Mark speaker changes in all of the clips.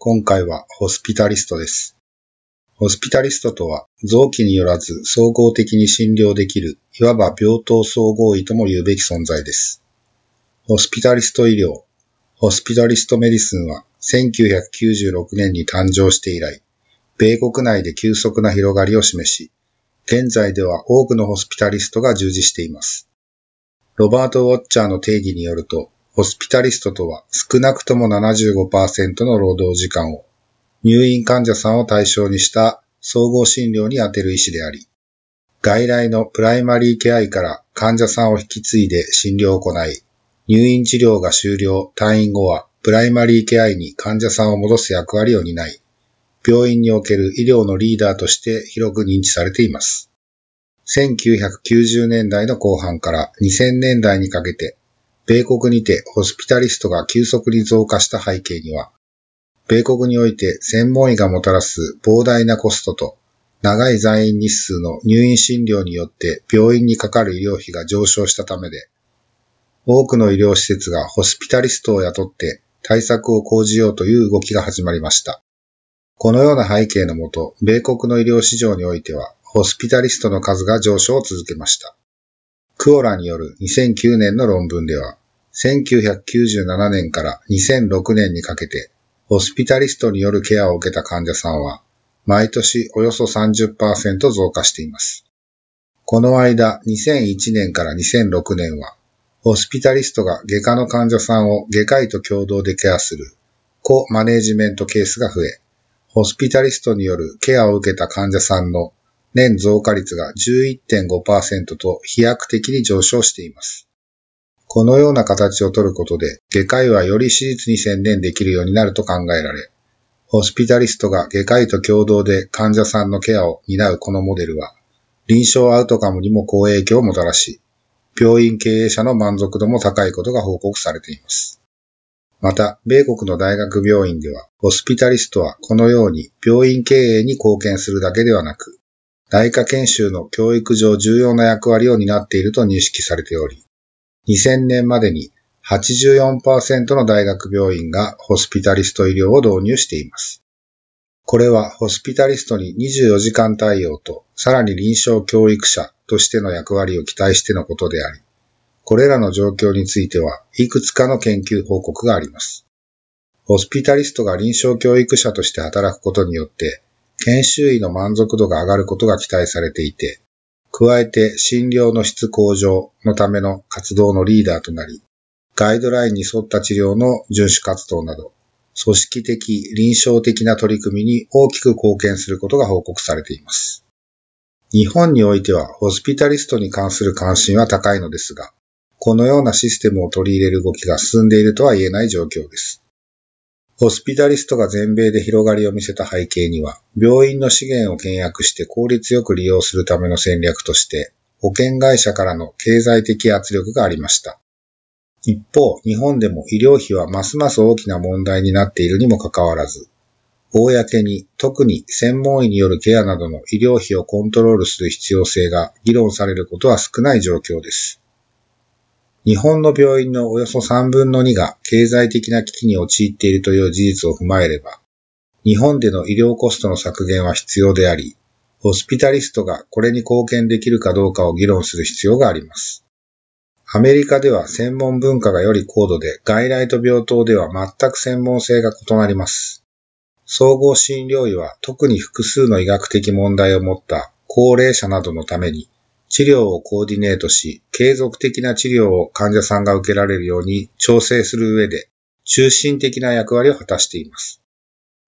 Speaker 1: 今回はホスピタリストです。ホスピタリストとは、臓器によらず総合的に診療できる、いわば病棟総合医とも言うべき存在です。ホスピタリスト医療、ホスピタリストメディスンは1996年に誕生して以来、米国内で急速な広がりを示し、現在では多くのホスピタリストが従事しています。ロバート・ウォッチャーの定義によると、ホスピタリストとは少なくとも75%の労働時間を入院患者さんを対象にした総合診療に充てる医師であり、外来のプライマリーケア医から患者さんを引き継いで診療を行い、入院治療が終了、退院後はプライマリーケア医に患者さんを戻す役割を担い、病院における医療のリーダーとして広く認知されています。1990年代の後半から2000年代にかけて、米国にてホスピタリストが急速に増加した背景には、米国において専門医がもたらす膨大なコストと長い在院日数の入院診療によって病院にかかる医療費が上昇したためで、多くの医療施設がホスピタリストを雇って対策を講じようという動きが始まりました。このような背景のもと、米国の医療市場においては、ホスピタリストの数が上昇を続けました。クオラによる2009年の論文では、1997年から2006年にかけて、ホスピタリストによるケアを受けた患者さんは、毎年およそ30%増加しています。この間、2001年から2006年は、ホスピタリストが外科の患者さんを外科医と共同でケアする、コマネージメントケースが増え、ホスピタリストによるケアを受けた患者さんの年増加率が11.5%と飛躍的に上昇しています。このような形をとることで、外科医はより手術に専念できるようになると考えられ、ホスピタリストが外科医と共同で患者さんのケアを担うこのモデルは、臨床アウトカムにも好影響をもたらし、病院経営者の満足度も高いことが報告されています。また、米国の大学病院では、ホスピタリストはこのように病院経営に貢献するだけではなく、大科研修の教育上重要な役割を担っていると認識されており、2000年までに84%の大学病院がホスピタリスト医療を導入しています。これはホスピタリストに24時間対応と、さらに臨床教育者としての役割を期待してのことであり、これらの状況については、いくつかの研究報告があります。ホスピタリストが臨床教育者として働くことによって、研修医の満足度が上がることが期待されていて、加えて診療の質向上のための活動のリーダーとなり、ガイドラインに沿った治療の遵守活動など、組織的、臨床的な取り組みに大きく貢献することが報告されています。日本においてはホスピタリストに関する関心は高いのですが、このようなシステムを取り入れる動きが進んでいるとは言えない状況です。ホスピタリストが全米で広がりを見せた背景には、病院の資源を倹約して効率よく利用するための戦略として、保険会社からの経済的圧力がありました。一方、日本でも医療費はますます大きな問題になっているにもかかわらず、公に特に専門医によるケアなどの医療費をコントロールする必要性が議論されることは少ない状況です。日本の病院のおよそ3分の2が経済的な危機に陥っているという事実を踏まえれば、日本での医療コストの削減は必要であり、ホスピタリストがこれに貢献できるかどうかを議論する必要があります。アメリカでは専門文化がより高度で、外来と病棟では全く専門性が異なります。総合診療医は特に複数の医学的問題を持った高齢者などのために治療をコーディネートし、継続的な治療を患者さんが受けられるように調整する上で、中心的な役割を果たしています。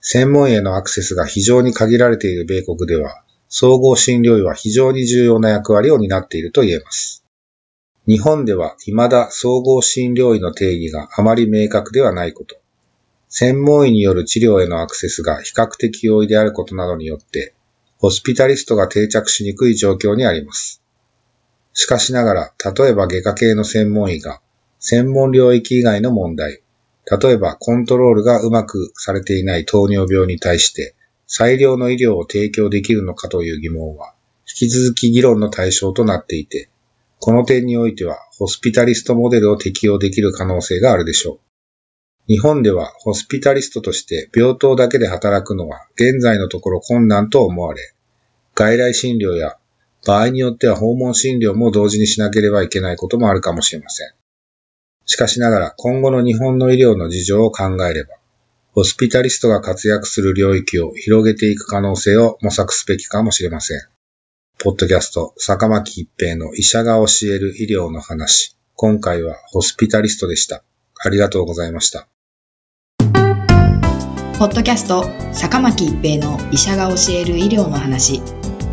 Speaker 1: 専門医へのアクセスが非常に限られている米国では、総合診療医は非常に重要な役割を担っていると言えます。日本では未だ総合診療医の定義があまり明確ではないこと。専門医による治療へのアクセスが比較的容易であることなどによって、ホスピタリストが定着しにくい状況にあります。しかしながら、例えば外科系の専門医が、専門領域以外の問題、例えばコントロールがうまくされていない糖尿病に対して、最良の医療を提供できるのかという疑問は、引き続き議論の対象となっていて、この点においては、ホスピタリストモデルを適用できる可能性があるでしょう。日本ではホスピタリストとして病棟だけで働くのは現在のところ困難と思われ、外来診療や場合によっては訪問診療も同時にしなければいけないこともあるかもしれません。しかしながら今後の日本の医療の事情を考えれば、ホスピタリストが活躍する領域を広げていく可能性を模索すべきかもしれません。ポッドキャスト、坂巻一平の医者が教える医療の話。今回はホスピタリストでした。ありがとうございました。
Speaker 2: ポッドキャスト、坂巻一平の医者が教える医療の話。